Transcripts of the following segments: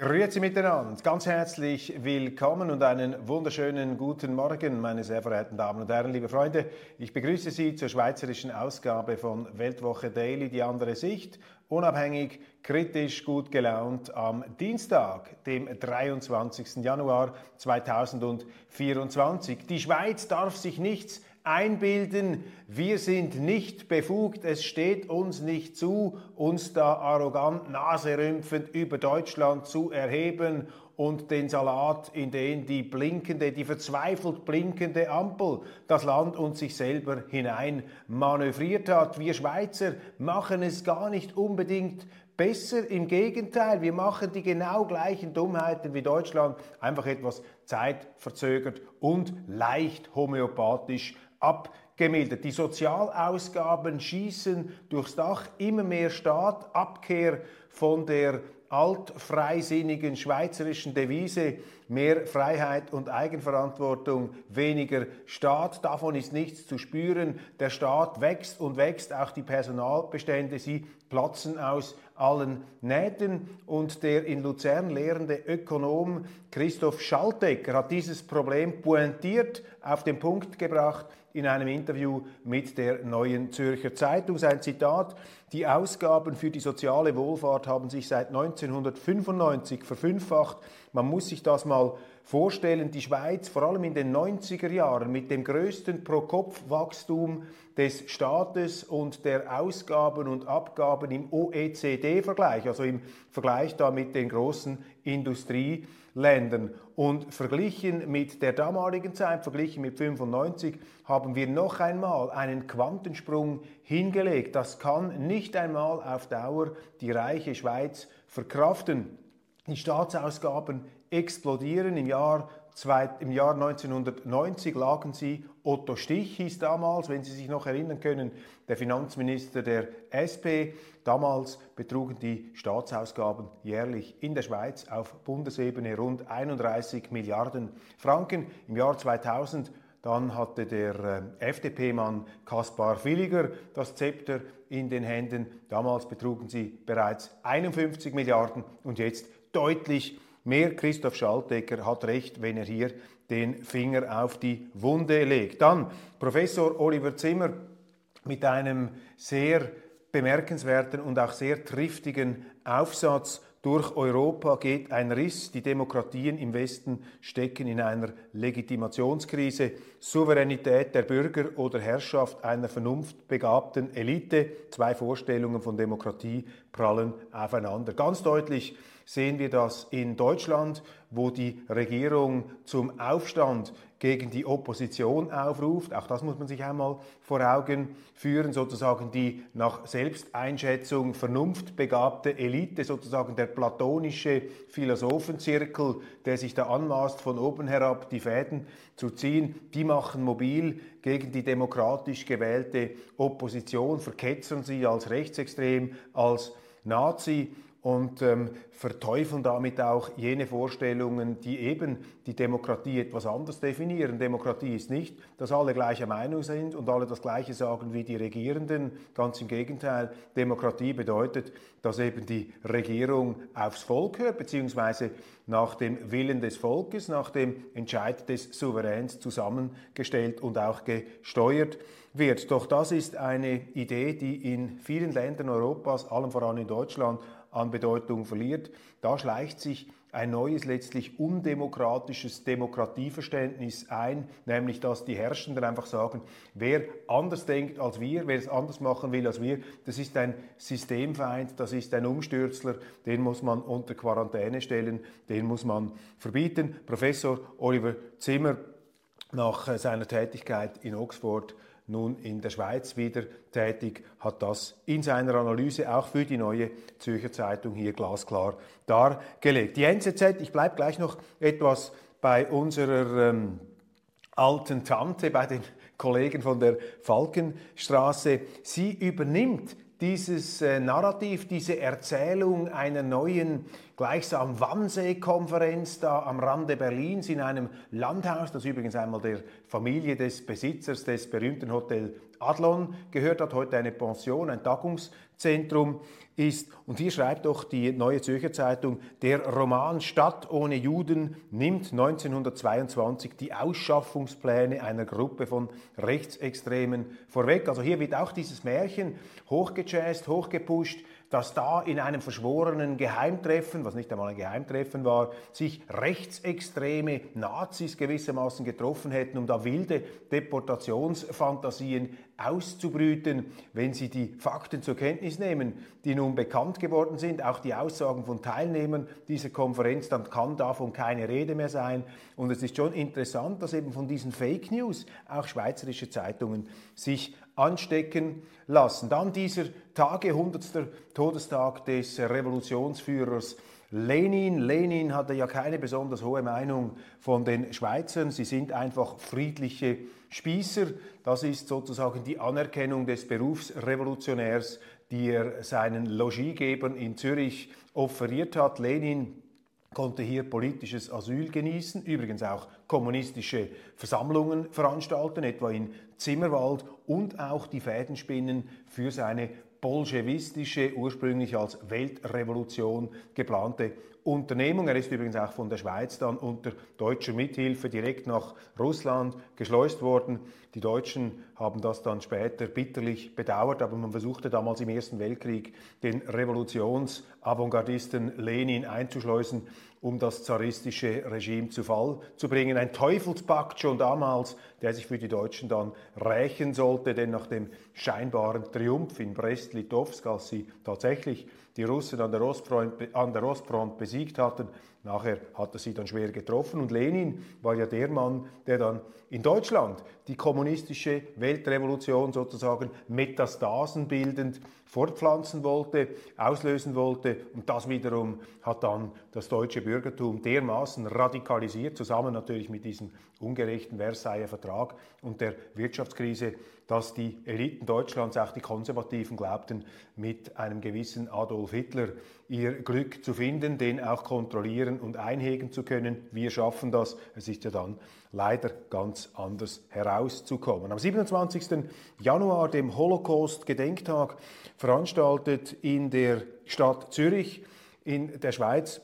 Grüezi miteinander, ganz herzlich willkommen und einen wunderschönen guten Morgen, meine sehr verehrten Damen und Herren, liebe Freunde. Ich begrüße Sie zur schweizerischen Ausgabe von Weltwoche Daily, die andere Sicht, unabhängig, kritisch, gut gelaunt am Dienstag, dem 23. Januar 2024. Die Schweiz darf sich nichts einbilden, wir sind nicht befugt, es steht uns nicht zu, uns da arrogant naserümpfend über Deutschland zu erheben und den Salat, in den die blinkende, die verzweifelt blinkende Ampel das Land und sich selber hinein manövriert hat. Wir Schweizer machen es gar nicht unbedingt besser. Im Gegenteil, wir machen die genau gleichen Dummheiten wie Deutschland, einfach etwas zeitverzögert und leicht homöopathisch abgemildert. Die Sozialausgaben schießen durchs Dach, immer mehr Staat, Abkehr von der altfreisinnigen schweizerischen Devise mehr Freiheit und Eigenverantwortung, weniger Staat. Davon ist nichts zu spüren. Der Staat wächst und wächst, auch die Personalbestände, sie platzen aus allen Nähten. Und der in Luzern lehrende Ökonom Christoph Schaltecker hat dieses Problem pointiert auf den Punkt gebracht in einem Interview mit der Neuen Zürcher Zeitung. Sein Zitat, die Ausgaben für die soziale Wohlfahrt haben sich seit 1995 verfünffacht. Man muss sich das mal vorstellen, die Schweiz vor allem in den 90er Jahren mit dem größten Pro-Kopf-Wachstum des Staates und der Ausgaben und Abgaben im OECD-Vergleich, also im Vergleich da mit den großen Industrieländern. Und verglichen mit der damaligen Zeit, verglichen mit 95, haben wir noch einmal einen Quantensprung hingelegt. Das kann nicht einmal auf Dauer die reiche Schweiz verkraften. Die Staatsausgaben explodieren. Im Jahr, zwei, Im Jahr 1990 lagen sie, Otto Stich hieß damals, wenn Sie sich noch erinnern können, der Finanzminister der SP. Damals betrugen die Staatsausgaben jährlich in der Schweiz auf Bundesebene rund 31 Milliarden Franken. Im Jahr 2000 dann hatte der äh, FDP-Mann Kaspar Villiger das Zepter in den Händen. Damals betrugen sie bereits 51 Milliarden und jetzt deutlich mehr. Christoph Schaltecker hat recht, wenn er hier den Finger auf die Wunde legt. Dann Professor Oliver Zimmer mit einem sehr bemerkenswerten und auch sehr triftigen Aufsatz durch Europa geht ein Riss. Die Demokratien im Westen stecken in einer Legitimationskrise. Souveränität der Bürger oder Herrschaft einer vernunftbegabten Elite. Zwei Vorstellungen von Demokratie prallen aufeinander. Ganz deutlich sehen wir das in Deutschland, wo die Regierung zum Aufstand gegen die Opposition aufruft. Auch das muss man sich einmal vor Augen führen, sozusagen die nach Selbsteinschätzung vernunftbegabte Elite, sozusagen der platonische Philosophenzirkel, der sich da anmaßt, von oben herab die Fäden zu ziehen, die machen mobil gegen die demokratisch gewählte Opposition, verketzern sie als rechtsextrem, als Nazi und ähm, verteufeln damit auch jene Vorstellungen, die eben die Demokratie etwas anders definieren. Demokratie ist nicht, dass alle gleicher Meinung sind und alle das Gleiche sagen wie die Regierenden. Ganz im Gegenteil, Demokratie bedeutet, dass eben die Regierung aufs Volk hört, beziehungsweise nach dem Willen des Volkes, nach dem Entscheid des Souveräns zusammengestellt und auch gesteuert wird. Doch das ist eine Idee, die in vielen Ländern Europas, allem voran in Deutschland, an Bedeutung verliert. Da schleicht sich ein neues, letztlich undemokratisches Demokratieverständnis ein, nämlich dass die Herrschenden einfach sagen, wer anders denkt als wir, wer es anders machen will als wir, das ist ein Systemfeind, das ist ein Umstürzler, den muss man unter Quarantäne stellen, den muss man verbieten. Professor Oliver Zimmer nach äh, seiner Tätigkeit in Oxford nun in der Schweiz wieder tätig, hat das in seiner Analyse auch für die neue Zürcher Zeitung hier glasklar dargelegt. Die NZZ, ich bleibe gleich noch etwas bei unserer ähm, alten Tante, bei den Kollegen von der Falkenstraße. Sie übernimmt dieses äh, Narrativ, diese Erzählung einer neuen gleichsam Wannsee-Konferenz da am Rande Berlins in einem Landhaus, das übrigens einmal der Familie des Besitzers des berühmten Hotel Adlon gehört hat, heute eine Pension, ein Tagungszentrum ist. Und hier schreibt doch die Neue Zürcher Zeitung, der Roman Stadt ohne Juden nimmt 1922 die Ausschaffungspläne einer Gruppe von Rechtsextremen vorweg. Also hier wird auch dieses Märchen hochgejazzt, hochgepusht, dass da in einem verschworenen Geheimtreffen, was nicht einmal ein Geheimtreffen war, sich rechtsextreme Nazis gewissermaßen getroffen hätten, um da wilde Deportationsfantasien auszubrüten, wenn sie die Fakten zur Kenntnis nehmen, die nun bekannt geworden sind, auch die Aussagen von Teilnehmern dieser Konferenz, dann kann davon keine Rede mehr sein. Und es ist schon interessant, dass eben von diesen Fake News auch schweizerische Zeitungen sich anstecken lassen. Dann dieser Tage, 100. Todestag des Revolutionsführers Lenin. Lenin hatte ja keine besonders hohe Meinung von den Schweizern. Sie sind einfach friedliche Spießer. Das ist sozusagen die Anerkennung des Berufsrevolutionärs, die er seinen Logiegebern in Zürich offeriert hat. Lenin konnte hier politisches Asyl genießen, übrigens auch kommunistische Versammlungen veranstalten, etwa in Zimmerwald, und auch die Fäden spinnen für seine bolschewistische, ursprünglich als Weltrevolution geplante Unternehmung. Er ist übrigens auch von der Schweiz dann unter deutscher Mithilfe direkt nach Russland geschleust worden. Die Deutschen haben das dann später bitterlich bedauert, aber man versuchte damals im Ersten Weltkrieg den Revolutionsavantgardisten Lenin einzuschleusen um das zaristische Regime zu Fall zu bringen. Ein Teufelspakt schon damals, der sich für die Deutschen dann rächen sollte, denn nach dem scheinbaren Triumph in Brest-Litovsk, als sie tatsächlich die Russen an der, Ostfront, besiegt hatten, Nachher hat er sie dann schwer getroffen und Lenin war ja der Mann, der dann in Deutschland die kommunistische Weltrevolution sozusagen metastasenbildend fortpflanzen wollte, auslösen wollte. Und das wiederum hat dann das deutsche Bürgertum dermaßen radikalisiert, zusammen natürlich mit diesem ungerechten Versailler Vertrag und der Wirtschaftskrise, dass die Eliten Deutschlands, auch die Konservativen, glaubten, mit einem gewissen Adolf Hitler ihr Glück zu finden, den auch kontrollieren und einhegen zu können. Wir schaffen das. Es ist ja dann leider ganz anders herauszukommen. Am 27. Januar, dem Holocaust-Gedenktag, veranstaltet in der Stadt Zürich in der Schweiz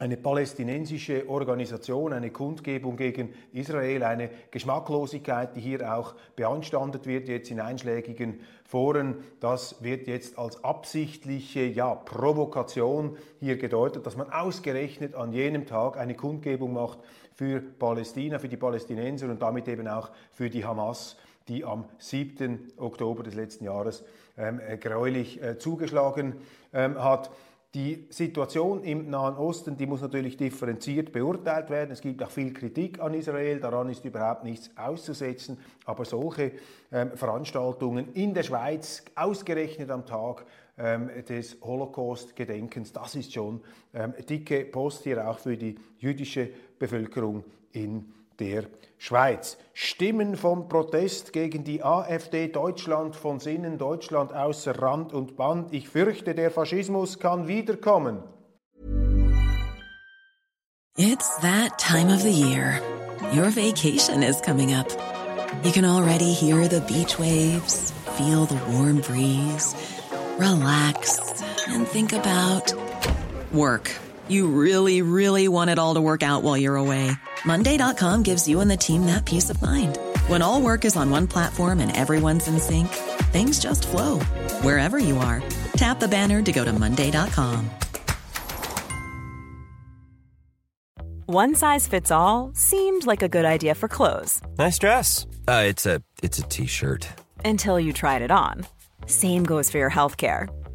eine palästinensische Organisation, eine Kundgebung gegen Israel, eine Geschmacklosigkeit, die hier auch beanstandet wird, jetzt in einschlägigen Foren. Das wird jetzt als absichtliche ja, Provokation hier gedeutet, dass man ausgerechnet an jenem Tag eine Kundgebung macht für Palästina, für die Palästinenser und damit eben auch für die Hamas, die am 7. Oktober des letzten Jahres ähm, gräulich äh, zugeschlagen ähm, hat. Die Situation im Nahen Osten, die muss natürlich differenziert beurteilt werden. Es gibt auch viel Kritik an Israel, daran ist überhaupt nichts auszusetzen. Aber solche ähm, Veranstaltungen in der Schweiz, ausgerechnet am Tag ähm, des Holocaust-Gedenkens, das ist schon ähm, dicke Post hier auch für die jüdische Bevölkerung in der Schweiz. Stimmen vom Protest gegen die AfD Deutschland von Sinnen, Deutschland außer Rand und Band. Ich fürchte, der Faschismus kann wiederkommen. It's that time of the year. Your vacation is coming up. You can already hear the beach waves, feel the warm breeze, relax and think about work. You really, really want it all to work out while you're away. Monday.com gives you and the team that peace of mind. When all work is on one platform and everyone's in sync, things just flow wherever you are. Tap the banner to go to Monday.com. One size fits all seemed like a good idea for clothes. Nice dress. Uh, it's a it's a t-shirt. Until you tried it on. Same goes for your healthcare.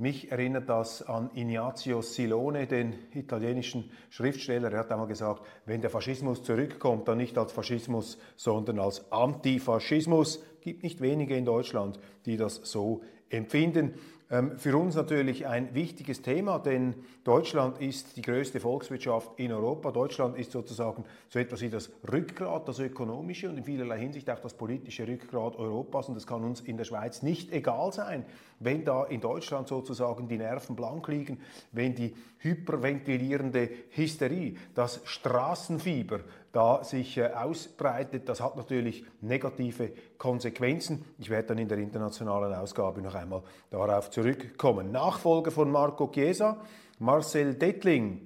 Mich erinnert das an Ignazio Silone, den italienischen Schriftsteller. Er hat einmal gesagt, wenn der Faschismus zurückkommt, dann nicht als Faschismus, sondern als Antifaschismus. Es gibt nicht wenige in Deutschland, die das so empfinden. Ähm, für uns natürlich ein wichtiges Thema, denn Deutschland ist die größte Volkswirtschaft in Europa. Deutschland ist sozusagen so etwas wie das Rückgrat, das ökonomische und in vielerlei Hinsicht auch das politische Rückgrat Europas. Und das kann uns in der Schweiz nicht egal sein, wenn da in Deutschland sozusagen die Nerven blank liegen, wenn die hyperventilierende Hysterie, das Straßenfieber da sich äh, ausbreitet. Das hat natürlich negative Konsequenzen. Ich werde dann in der internationalen Ausgabe noch einmal darauf zurückkommen. Nachfolger von Marco Chiesa, Marcel Dettling,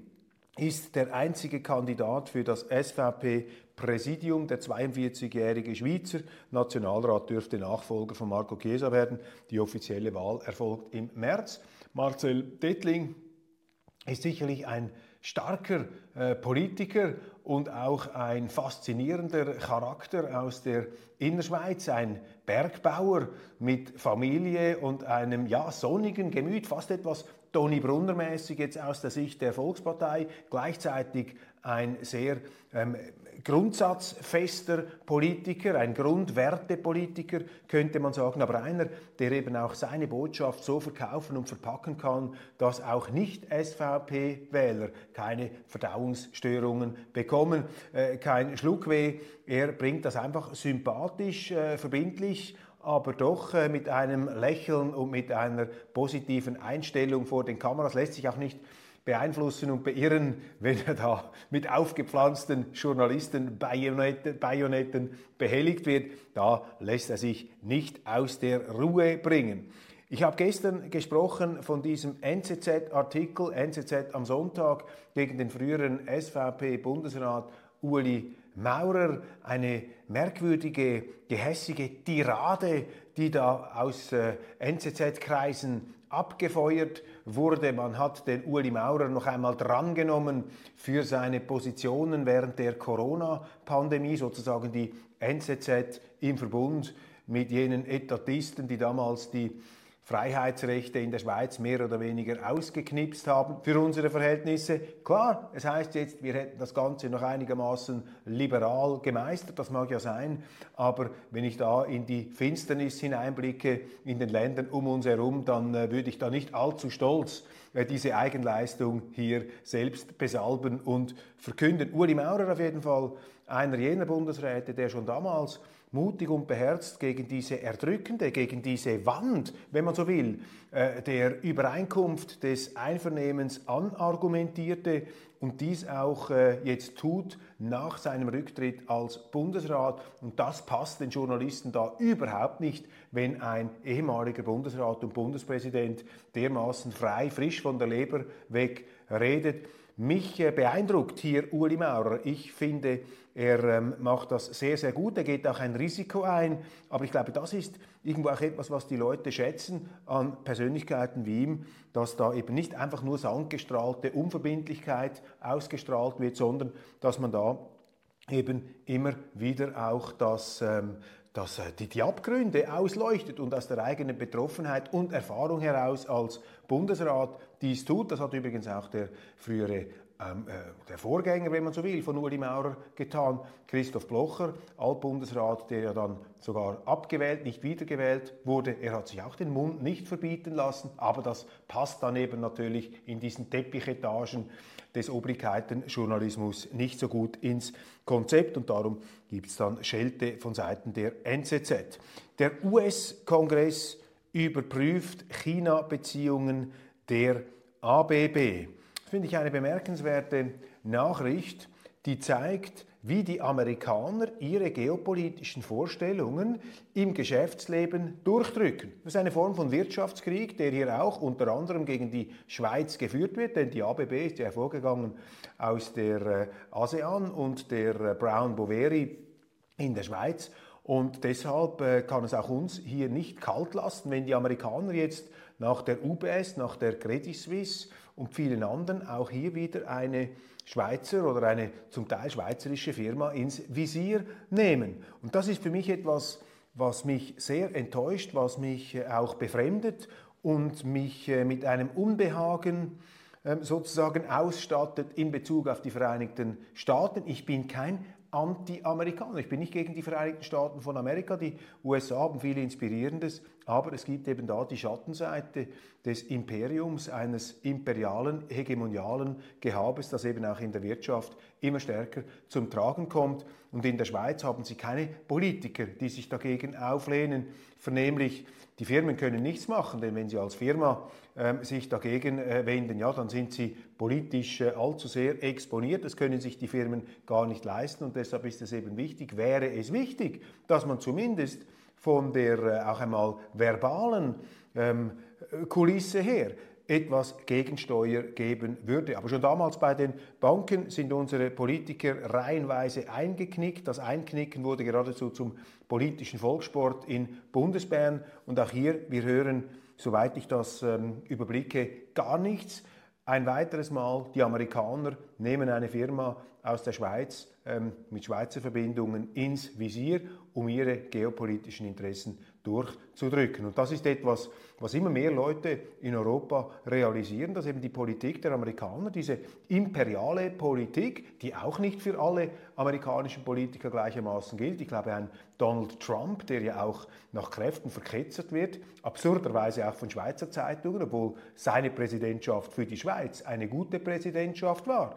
ist der einzige Kandidat für das SVP-Präsidium. Der 42-jährige Schweizer Nationalrat dürfte Nachfolger von Marco Chiesa werden. Die offizielle Wahl erfolgt im März. Marcel Dettling ist sicherlich ein starker äh, Politiker und auch ein faszinierender Charakter aus der Innerschweiz, ein Bergbauer mit Familie und einem ja, sonnigen Gemüt, fast etwas Toni Brunner-mäßig jetzt aus der Sicht der Volkspartei, gleichzeitig ein sehr ähm, grundsatzfester Politiker, ein Grundwertepolitiker, könnte man sagen, aber einer, der eben auch seine Botschaft so verkaufen und verpacken kann, dass auch Nicht-SVP-Wähler keine Verdauungsstörungen bekommen, äh, kein Schluckweh. Er bringt das einfach sympathisch, äh, verbindlich aber doch äh, mit einem Lächeln und mit einer positiven Einstellung vor den Kameras lässt sich auch nicht beeinflussen und beirren, wenn er da mit aufgepflanzten Journalisten Bajonetten behelligt wird. Da lässt er sich nicht aus der Ruhe bringen. Ich habe gestern gesprochen von diesem NZZ-Artikel, NZZ am Sonntag, gegen den früheren SVP-Bundesrat Uli Maurer, eine merkwürdige, gehässige Tirade, die da aus äh, NZZ-Kreisen abgefeuert wurde. Man hat den Uli Maurer noch einmal drangenommen für seine Positionen während der Corona-Pandemie, sozusagen die NZZ im Verbund mit jenen Etatisten, die damals die Freiheitsrechte in der Schweiz mehr oder weniger ausgeknipst haben für unsere Verhältnisse. Klar, es heißt jetzt, wir hätten das Ganze noch einigermaßen liberal gemeistert, das mag ja sein, aber wenn ich da in die Finsternis hineinblicke in den Ländern um uns herum, dann äh, würde ich da nicht allzu stolz äh, diese Eigenleistung hier selbst besalben und verkünden. Uli Maurer auf jeden Fall einer jener Bundesräte, der schon damals mutig und beherzt gegen diese erdrückende, gegen diese Wand, wenn man so will, äh, der Übereinkunft des Einvernehmens anargumentierte und dies auch äh, jetzt tut nach seinem Rücktritt als Bundesrat. Und das passt den Journalisten da überhaupt nicht, wenn ein ehemaliger Bundesrat und Bundespräsident dermaßen frei, frisch von der Leber weg redet. Mich äh, beeindruckt hier Uli Maurer. Ich finde, er ähm, macht das sehr, sehr gut. Er geht auch ein Risiko ein. Aber ich glaube, das ist irgendwo auch etwas, was die Leute schätzen an Persönlichkeiten wie ihm, dass da eben nicht einfach nur sandgestrahlte Unverbindlichkeit ausgestrahlt wird, sondern dass man da eben immer wieder auch das, ähm, das, äh, die, die Abgründe ausleuchtet und aus der eigenen Betroffenheit und Erfahrung heraus als Bundesrat dies tut. Das hat übrigens auch der frühere ähm, äh, der Vorgänger, wenn man so will, von Uli Maurer getan, Christoph Blocher, Altbundesrat, der ja dann sogar abgewählt, nicht wiedergewählt wurde. Er hat sich auch den Mund nicht verbieten lassen, aber das passt dann eben natürlich in diesen Teppichetagen des Obrigkeitenjournalismus nicht so gut ins Konzept und darum gibt es dann Schelte von Seiten der NZZ. Der US-Kongress überprüft China-Beziehungen der ABB finde ich eine bemerkenswerte Nachricht, die zeigt, wie die Amerikaner ihre geopolitischen Vorstellungen im Geschäftsleben durchdrücken. Das ist eine Form von Wirtschaftskrieg, der hier auch unter anderem gegen die Schweiz geführt wird, denn die ABB ist ja hervorgegangen aus der äh, ASEAN und der äh, Brown Boveri in der Schweiz. Und deshalb äh, kann es auch uns hier nicht kalt lassen, wenn die Amerikaner jetzt nach der UBS, nach der Credit Suisse und vielen anderen auch hier wieder eine Schweizer oder eine zum Teil schweizerische Firma ins Visier nehmen. Und das ist für mich etwas, was mich sehr enttäuscht, was mich äh, auch befremdet und mich äh, mit einem Unbehagen ähm, sozusagen ausstattet in Bezug auf die Vereinigten Staaten. Ich bin kein Anti-Amerikaner. Ich bin nicht gegen die Vereinigten Staaten von Amerika. Die USA haben viel Inspirierendes, aber es gibt eben da die Schattenseite des Imperiums, eines imperialen, hegemonialen Gehabes, das eben auch in der Wirtschaft immer stärker zum Tragen kommt. Und in der Schweiz haben sie keine Politiker, die sich dagegen auflehnen. Vernehmlich, die Firmen können nichts machen, denn wenn sie als Firma äh, sich dagegen äh, wenden, ja, dann sind sie politisch äh, allzu sehr exponiert. Das können sich die Firmen gar nicht leisten und deshalb ist es eben wichtig, wäre es wichtig, dass man zumindest von der äh, auch einmal verbalen ähm, Kulisse her etwas Gegensteuer geben würde. Aber schon damals bei den Banken sind unsere Politiker reihenweise eingeknickt. Das Einknicken wurde geradezu zum politischen Volkssport in Bundesbern. Und auch hier, wir hören, soweit ich das ähm, überblicke, gar nichts. Ein weiteres Mal, die Amerikaner nehmen eine Firma aus der Schweiz ähm, mit Schweizer Verbindungen ins Visier, um ihre geopolitischen Interessen durchzudrücken. Und das ist etwas, was immer mehr Leute in Europa realisieren, dass eben die Politik der Amerikaner, diese imperiale Politik, die auch nicht für alle amerikanischen Politiker gleichermaßen gilt. Ich glaube, ein Donald Trump, der ja auch nach Kräften verketzert wird, absurderweise auch von Schweizer Zeitungen, obwohl seine Präsidentschaft für die Schweiz eine gute Präsidentschaft war.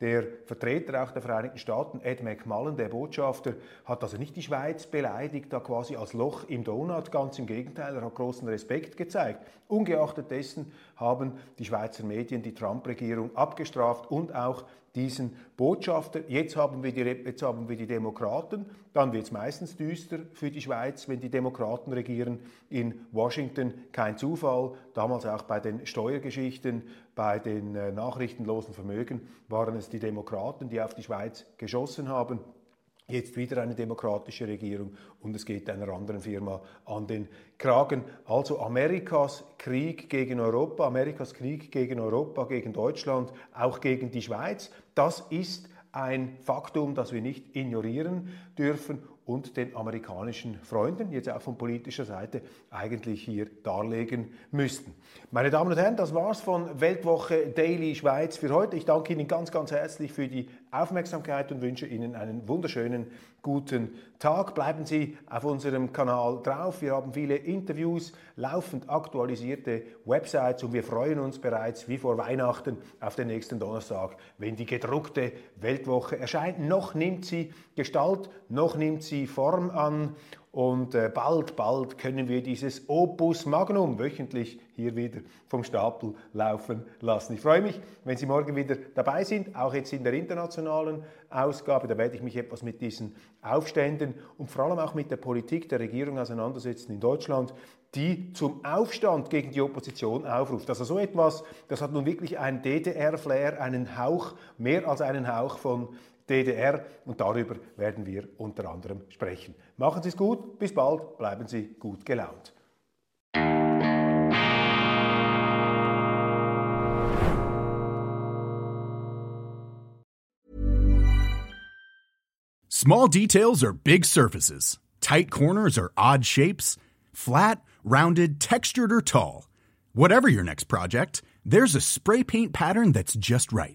Der Vertreter auch der Vereinigten Staaten, Ed McMullen, der Botschafter, hat also nicht die Schweiz beleidigt, da quasi als Loch im Donut, ganz im Gegenteil, er hat großen Respekt gezeigt. Ungeachtet dessen haben die Schweizer Medien die Trump-Regierung abgestraft und auch diesen Botschafter. Jetzt haben wir die, jetzt haben wir die Demokraten, dann wird es meistens düster für die Schweiz, wenn die Demokraten regieren in Washington. Kein Zufall, damals auch bei den Steuergeschichten, bei den äh, nachrichtenlosen Vermögen waren es die Demokraten, die auf die Schweiz geschossen haben. Jetzt wieder eine demokratische Regierung und es geht einer anderen Firma an den Kragen. Also Amerikas Krieg gegen Europa, Amerikas Krieg gegen Europa, gegen Deutschland, auch gegen die Schweiz, das ist ein Faktum, das wir nicht ignorieren dürfen und den amerikanischen Freunden, jetzt auch von politischer Seite, eigentlich hier darlegen müssten. Meine Damen und Herren, das war's von Weltwoche Daily Schweiz für heute. Ich danke Ihnen ganz, ganz herzlich für die Aufmerksamkeit und wünsche Ihnen einen wunderschönen guten Tag. Bleiben Sie auf unserem Kanal drauf. Wir haben viele Interviews, laufend aktualisierte Websites und wir freuen uns bereits wie vor Weihnachten auf den nächsten Donnerstag, wenn die gedruckte Weltwoche erscheint. Noch nimmt sie Gestalt, noch nimmt sie Form an und äh, bald, bald können wir dieses Opus Magnum wöchentlich hier wieder vom Stapel laufen lassen. Ich freue mich, wenn Sie morgen wieder dabei sind, auch jetzt in der internationalen Ausgabe. Da werde ich mich etwas mit diesen Aufständen und vor allem auch mit der Politik der Regierung auseinandersetzen in Deutschland, die zum Aufstand gegen die Opposition aufruft. Also so etwas, das hat nun wirklich einen DDR-Flair, einen Hauch, mehr als einen Hauch von DDR und darüber werden wir unter anderem sprechen. Machen Sie es gut, bis bald, bleiben Sie gut gelaunt. Small details are big surfaces. Tight corners are odd shapes. Flat, rounded, textured or tall. Whatever your next project, there's a spray paint pattern that's just right